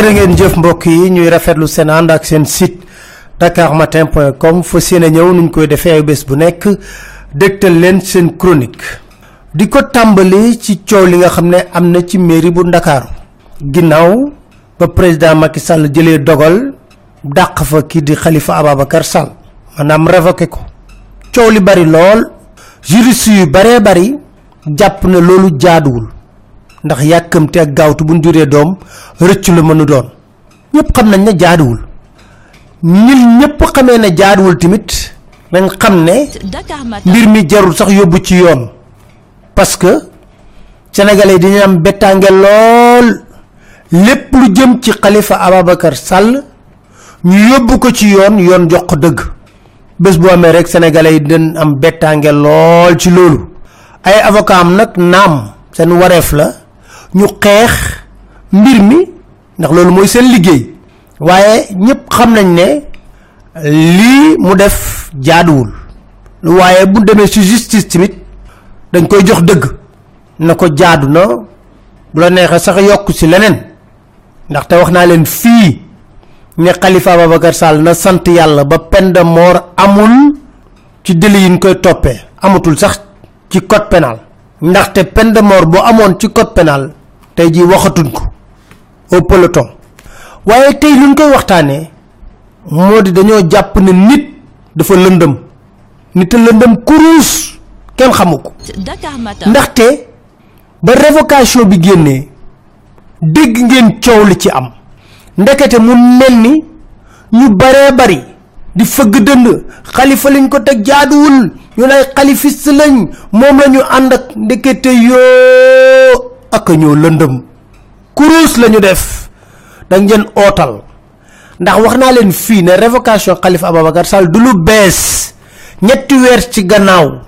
jërë ngeen jëf mbokk yi ñuy rafetlu seen ànd ak seen site dakarmatin.com fa seen ñëw nuñ koy defee ay bés bu nekk. Dégtal leen seen chronique. Di ko tàmbali ci coow li nga xam ne am na ci mairie bu ndakaaru. Ginnaaw ba président Macky Sall jëlee dogal dàq fa kii di Khalifa Ababacar Sall. Maanaam révoqué ko. Coow li bari lool. Juriste yu bari jàpp ne loolu jaaduwul ndax yàkkamte ak gaawtu buñ juree doom rëcc la mënu doon. Ñëpp xam nañ ne jaaduwul. Ñun ñëpp xamee ne jaaduwul tamit nañ xam ne mbir mi jarul sax yóbbu ci yoon. Parce que sénégalais dañu am bettange lool. Lépp lu jëm ci khalifa ababacar sall ñu yóbbu ko ci yoon yoon jox ko dëgg. Bés bu amee rek sénégalais yi dañ am bettange lool ci loolu. Ay avocat am nag naam seen wareef la ñu xeex mbir mi ndax loolu mooy seen liggéey. waaye ñëpp xam nañ ne lii mu def jaaduwul. waaye bu demee ci justice tamit dañ koy jox dëgg. na ko jaadu na bu la neexee sax yokk ci leneen. ndaxte wax naa leen fii ne khalifa ababacar sall na sant yàlla ba peine de mort amul ci délit yi ñu koy toppee. amatul sax ci code pénal. ndaxte peine de mort boo amoon ci code pénal tey jii waxatuñ ko au peloton. waaye tey luñ koy waxtaanee moo di dañoo jàpp ne nit dafa lëndëm. nit lëndëm kuruus kenn xamu ko. Ndaxte ba révocation bi génnee dégg ngeen coow li ci am. ndekete mu mel ni ñu baree bari di fëgg dënd xalifa liñ ko teg jaaduwul ñu lay xalifiste lañ moom la ñu ànd ak ndekete yoo ak ñoo lëndëm. Kuruus lañu def. Dañ leen ootal. Ndax wax naa leen fii ne révocation xalifa ababacar sall du lu bees. Ñetti weer ci gannaaw.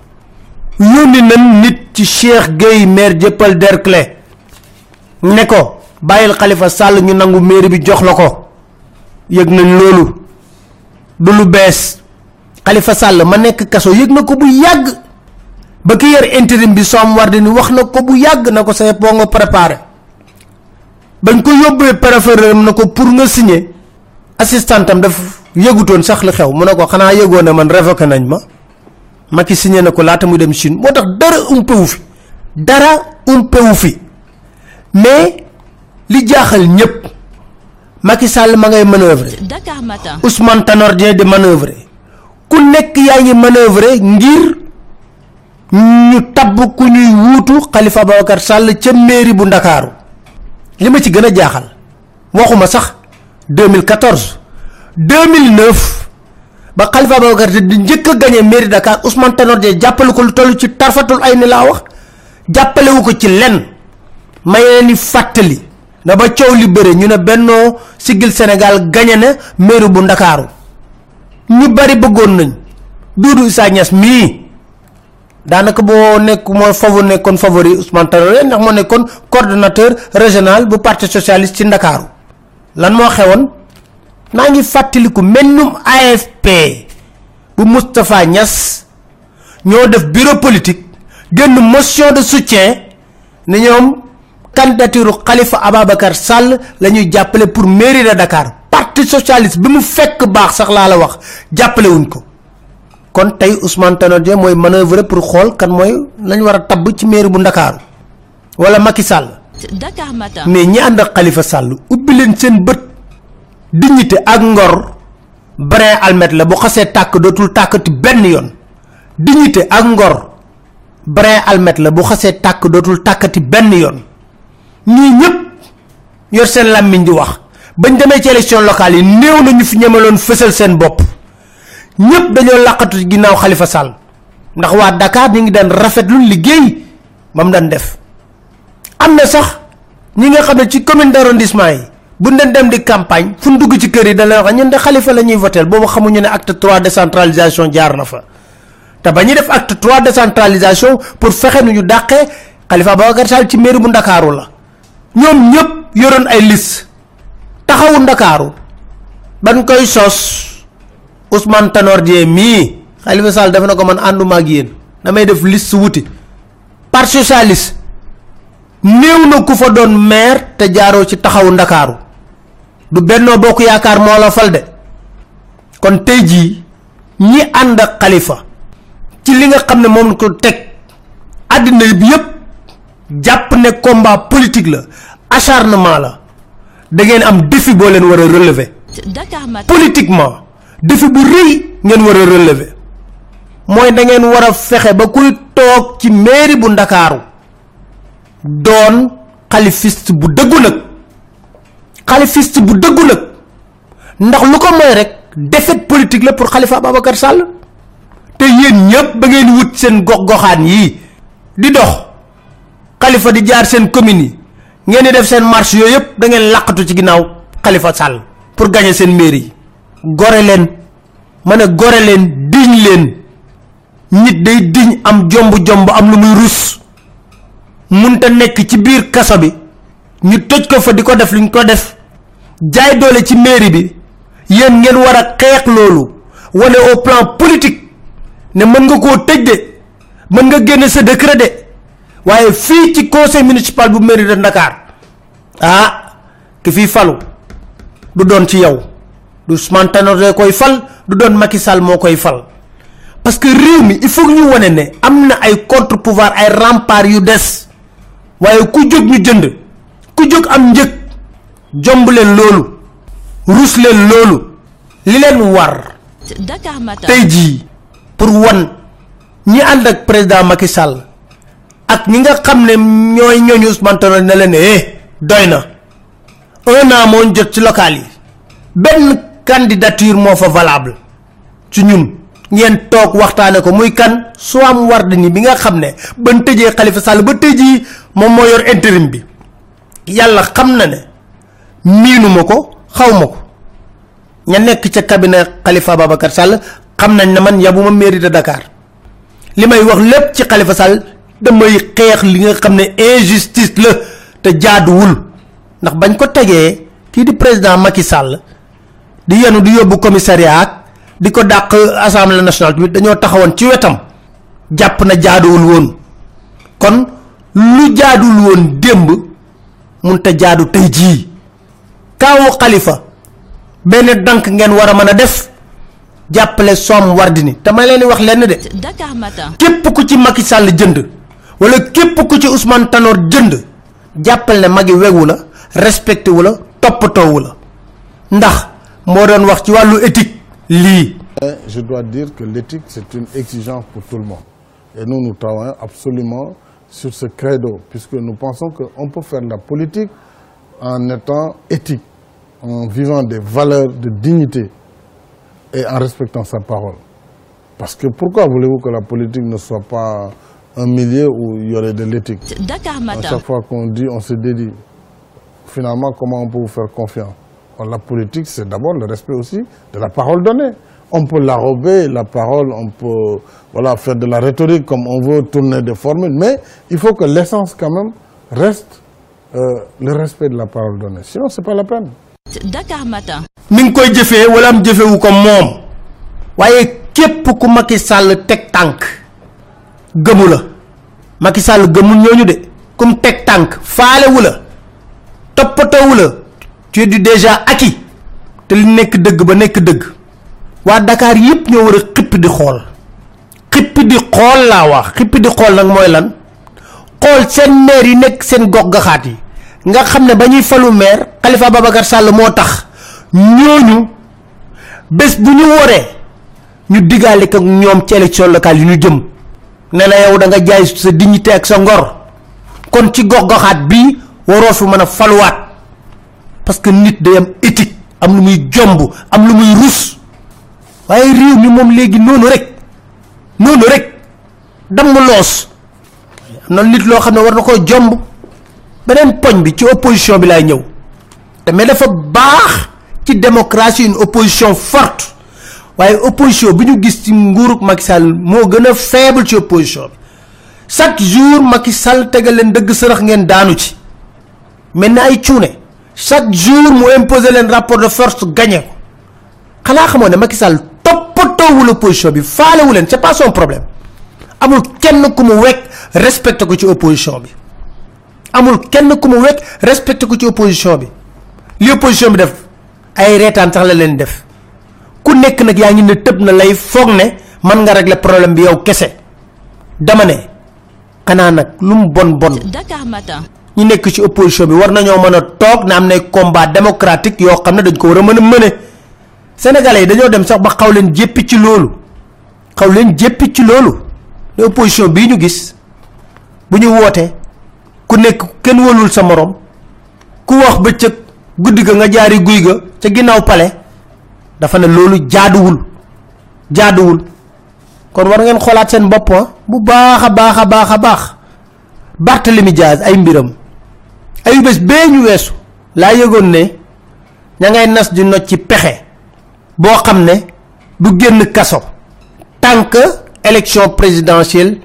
Yónni nañ nit ci cheikh gueye maire jëppal derclé ne ko bàyyil xalifa sall ñu nangu maire bi jox la ko. Nañ loolu. Du lu bees. Xalifa sall ma nekk kaso yëg na bu yàgg ba ki yor intérim bi soom war ni wax na ko bu yàgg na ko say boo nga préparé. Bañ ko yóbbee préféré na ko pour nga signé assistantam daf yëgutoon sax li xew mu ne ko xanaa yëgoon ne man révoqué nañ ma. Maki signé na ko laata muy dem chine. Moo tax dara umpewu fi. Dara umpewu fi. Mais li jaaxal ñëpp Macky Sall ma ngay manœuvrer Dakar Matin. Ousmane Tanor Dieng di manœuvrer ku nekk yaa ngi manœuvrer ngir ñu tabb ku ñuy wuutu Khalifa Ababacar Sall ca mairie bu Ndakaaru. li ci jaaxal waxuma sax 2014 2009 ba Khalifa Ababacar di njëkk a gagné mairie Dakar Ousmane Tanor Dieng jàppale ko lu toll ci tarfatul ay ni wax ci ni na ba coow li bëre ñu ne sigil sénégal gagné na mairie bu ndakaaru. ñu bari bëggoon nañ duudu isa daanaka boo nekk moo favori nekkoon favori Ousmane Tanor ndax moo nekkoon coordonnateur régional bu parti socialiste ci ndakaaru. Lan moo xewoon? Maa ngi fàttaliku mennum AFP bu Moustapha Niass ñoo def bureau politique génn motion de soutien ne ñoom candidature Khalifa Ababacar Sall la ñuy jàppale pour mairie de Dakar. Parti socialiste bi mu fekk baax sax laa la wax jàppale wuñ ko kon tey Ousmane Tanor mooy manœuvre pour xool kan mooy lañ war a tabb ci mairie bu Ndakaaru wala Macky Sall. Dakar Matin. Mais ñi ànd ak Khalifa Sall ubbi leen seen bët. Dignité ak ngor brin almet la bu xasee tàkk dootul tàkkati benn yoon. Dignité ak ngor brin almet la bu xasee tàkk dootul tàkkati benn yoon. Ñii ñëpp yor seen làmmiñ di wax. Bañ demee ci élection locale yi néew na ñu fi ñemaloon fësal seen bopp ñëpp dañoo làqatu ci ginnaaw Khalifa Sall. Ndax waa Dakar ñu ngi daan rafetlu liggéey ba mu daan def. Am na sax ñi nga xam ne ci commune d'arrondissement yi bu ñu dem di campagne fu dugg ci kër yi da leen wax ñun de Khalifa la ñuy votel boobu xamuñu ne acte 3 décentralisation jaar na fa. Te ba def acte 3 décentralisation pour fexe nu ñu dàqee Khalifa Ababacar Sall ci mairie bu Ndakaaru la. Ñoom ñëpp yoroon ay liste. Taxawu Ndakaaru. Ban koy sos Ousmane Tanor Dieng mii Khalifa Sall def na ko man ànduma ak yéen damay def liste wuti parti socialiste néew na ku fa doon maire te jaaroo ci taxawu ndakaaru. Du benno bokk yaakar mo la fal de. Kon ji ñi and ak khalifa ci li nga xamne mom ko tek adina bi yépp japp ne combat politique la acharnement la. Da ngeen am défi bo leen wara relever. Politiquement défi bu reuy ngeen wara relever. moy da ngeen wara fexé ba kuy tok ci mairie bu dakaru don khalifiste bu deggu nak khalifiste bu deggu nak ndax lu ko moy rek défaite politique la pour khalifa babakar sall. te yeen ñepp ba ngeen wut seen gox goxaan yi di dox. Khalifa di jaar seen commune ngeen di def seen marche yoy yep da ngeen laqatu ci ginaaw khalifa sall pour gagner seen mairie gore len mané gore len diñ len nit day diñ am jomb jomb am lu muy rus. Munta nek ci biir kasso bi. Ñu tëj ko fa diko def luñ ko def. Jaay doole ci mairie bi. Yeen ngeen wara xex lolu wone au plan politique ne mën nga ko tëj de mën nga génne sa décret de. Waaye fii ci conseil municipal bu mairie de dakar. Ah ki fi falu du doon ci yow du Ousmane Tanor koy fal du doon Macky Sall moo koy fal. Parce que réew mi il faut ñu wone ne am na ay contre pouvoir ay rempart yu des. Waaye ku jóg ñu jënd ku jóg am njëg jomb leen loolu rus leen loolu li leen war. Dakar Matin. tey jii pour wan ñi ànd ak président Macky Sall ak ñi nga xam ne ñooy ñooñu Ousmane Tanor ne leen eh doy na. Un an moo jot ci local yi. Benn candidature moo fa valable ci ñun. Ngeen toog waxtaane ko muy kan? Soham Wardini bi nga xam ne ban tëjee Khalifa Sall ba tëj yi moom moo yor intérim bi. Yàlla xam na ne miinuma ko xawma ko. Ña nekk ca cabinet Khalifa Babacar Sall xam nañ ne man yabuma mairie de Dakar. Li may wax lépp ci Khalifa Sall damay xeex li nga xam ne injustice la te jaaduwul. Ndax bañ ko tegee kii di président Macky Sall di yenu di yóbbu commissariat di ko dàq assemblée nationale tamit dañoo taxawoon ci wetam. Jàpp na jaaduwul woon. Kon lu jaadul woon démb mun te jaadu tey jii. Kaawu Khalifa benn dank ngeen war a mën a def jàppale som wardini. Te ma leen wax lenn de. Képp ku ci Macky Sall jënd wala képp ku ci Ousmane Tanor jënd jàppal ne magi wegu la respecté wu la. Ndax moo doon wax ci wàllu éthique lii Mais Je dois dire que l'éthique, c'est une exigence pour tout le monde. Et nous, nous travaillons absolument sur ce credo, puisque nous pensons qu'on peut faire de la politique en étant éthique, en vivant des valeurs de dignité et en respectant sa parole. Parce que pourquoi voulez-vous que la politique ne soit pas un milieu où il y aurait de l'éthique? Dakar À chaque fois qu'on dit, on se dédie. Finalement, comment on peut vous faire confiance? La politique, c'est d'abord le respect aussi de la parole donnée. On peut l'arrober, la parole, on peut voilà, faire de la rhétorique comme on veut, tourner des formules, mais il faut que l'essence quand même reste euh, le respect de la parole donnée. Sinon, c'est pas la peine. Dakar Matin. mi ngi koy jëfee wala am jëfewu ko moom waaye képp ku Macky Sall teg tànk gëmu la Macky Sall gëmul ñooñu de kum teg tànk faalewu la toppatoowu la tu es du déjà acquis. Te li nekk dëgg ba nekk dëgg. Waa Dakar yépp ñoo war a di xool. Xippi di xool laa wax. Xippi di xool nag mooy lan? Xool seen maire yi gox gaxaat yi. Nga xam ne ba ñuy falu maire Khalifa Babacar Sall moo tax. Ñooñu bés bu ñu woree ñu digaale ko ñoom ci élection locale yi ñu jëm. Ne la yow da nga jaay sa dignité ak sa ngor. Kon ci gox goxaat bi waroo fi mën a faluwaat parce que nit day am éthique am lu muy jomb am lu muy rus. Waaye réew mi moom léegi noonu rek noonu rek damm loos. Am na nit loo xam ne war na koo jomb. Beneen poñ bi ci opposition bi ñëw. Mais dafa baax ci démocratie une opposition forte. Waaye opposition bi ñu gis ci nguurug Macky moo gën a faible ci opposition bi. Chaque jour Macky Sall tegal leen dëgg sërëx ngeen daanu ci chaque jour mu imposer leen rapport de force gagné ko. Xanaa xamoo ne Macky Sall toppatoowul opposition bi faalewu leen c'est pas son problème. Amul kenn ku mu wekk respecté ko ci opposition bi. Amul kenn ku mu wekk respecté ko ci opposition bi. Li opposition bi def ay reetaan sax la leen def. Ku nekk nag yaa ngi ne tëb na lay foog ne man nga régler problème bi yow kese. Dama ne xanaa nag lu bon bon. Dakar Matin. Ñi nekk ci opposition bi war nañoo mën a toog na am nay combat démocratique yoo xam ne dañ ko war a mën a mëne. Sénégalais yi dañoo dem sax ba xaw leen jéppi ci loolu. Xaw leen jéppi ci loolu. Ne opposition bii ñu gis bu ñu wootee ku nekk kenn wóolul sa morom ku wax bëccëg guddi ga nga jaari guy ga ca ginnaaw pale dafa ne loolu jaaduwul jaaduwul. Kon war ngeen xoolaat seen bopp bu baax a baax a baax. Barthélemy Diaz ay mbiram ay bés bee ñu weesu laa ne ña ngay nas di nocc ci pexe boo xam ne du génn kaso tant que élection présidentielle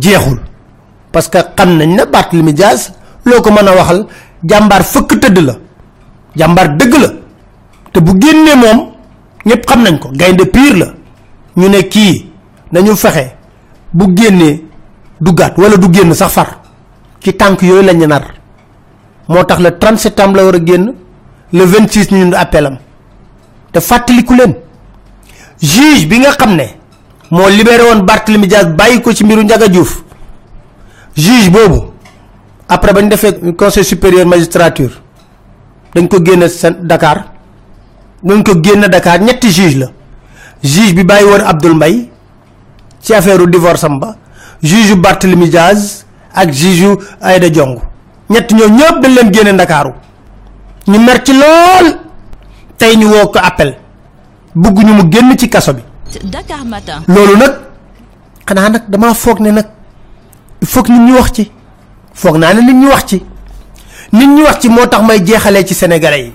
jeexul. Parce que xam nañ ne Barthélemy Diaz loo ko waxal jàmbaar fëkk tëdd la jàmbaar dëgg la. Te bu génnee moom ñëpp xam nañ ko gaynde pire la. Ñu ne kii nañu fexe bu génnee duggaat wala du génn sax far. Ci tànk yooyu lañu nar moo tax le 30 septembre la war a génn le 26 ñu appelam te fàttaliku leen juge bi nga xam ne moo libéré woon Barthélemy Diaz bàyyi ko ci mbiru Ndiaga Diouf juge boobu après bañ defee conseil supérieur magistrature dañ ko génne Dakar dañ ko génne Dakar ñetti juge la. Juge bi bàyyi woon Abdoul Mbaye ci affaire divorce am ba juge Barthélemy Diaz ak juge Aïda Diong ñett ñoo ñëpp dañ leen génne Ndakaaru. Ñu mer ci lool. Tey ñu woo ko appel. Bugg ñu mu génn ci kaso bi. Dakar Matin. loolu nag xanaa nag damaa foog ne nag que nit ñi wax ci. Foog naa ne nit ñi wax ci. Nit ñi wax ci moo tax may jeexalee ci sénégalais yi.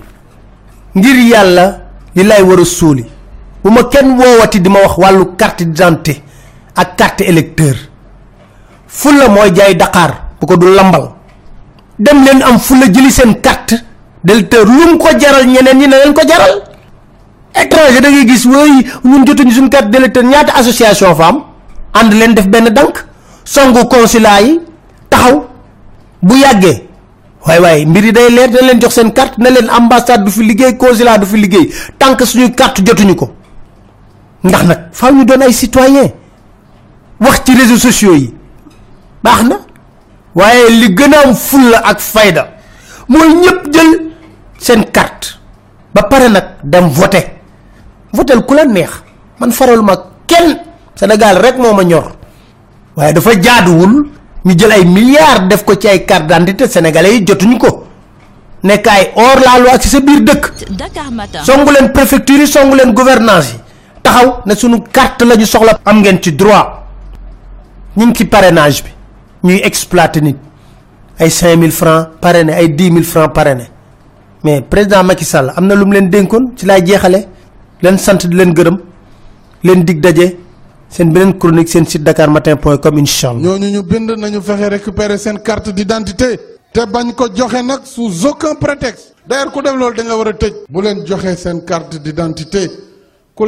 Ngir yàlla li lay war a suuli. Bu ma kenn woowati di ma wax wàllu carte d'identité ak carte électeur. Fulla mooy jaay Dakar bu ko du lambal dem leen am fulla jëli seen carte d'électeur lu mu ko jaral ñeneen ñi ne leen ko jaral. Étranger da ngay gis wooy ñun jotuñu suñu carte d'électeur ñaata association fa am? Ànd leen def benn dank songu consulat yi taxaw. Bu yàggee waaye waaye mbir yi day leer dañ leen jox seen carte ne leen ambassade du fi liggéey consulat du fi liggéey tant que suñuy carte jotuñu ko. Ndax nag faaw ñu doon ay citoyen wax ci réseaux sociaux yi. Baax na waaye li gën a am fulla ak fayda mooy ñëpp jël seen carte. ba pare nag dem voter. votel ku la neex. man faraluma kenn. Sénégal rek moo ma ñor. waaye dafa jaaduwul ñu jël ay milliards def ko ci ay carte d'identité sénégalais yi jotuñu ko. nekk ay hors la loi ci sa biir dëkk. Songu leen préfecture yi songu leen gouvernance yi. taxaw ne sunu carte la ñu soxla. am ngeen ci droit. ñu ngi ci parrainage bi ñuy exploiter nit. Ay 5000 francs parrainé ay 10 000 francs parrainé. Mais président Macky Sall am na leen dénkoon ci di chronique site incha allah. ñooñu ñu bind nañu récupérer seen carte d'identité bañ ko sous aucun prétexte. D'ailleurs ku a bu carte d'identité ku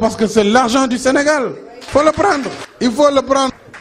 parce que c'est l'argent du Sénégal. Faut le prendre. Il faut le prendre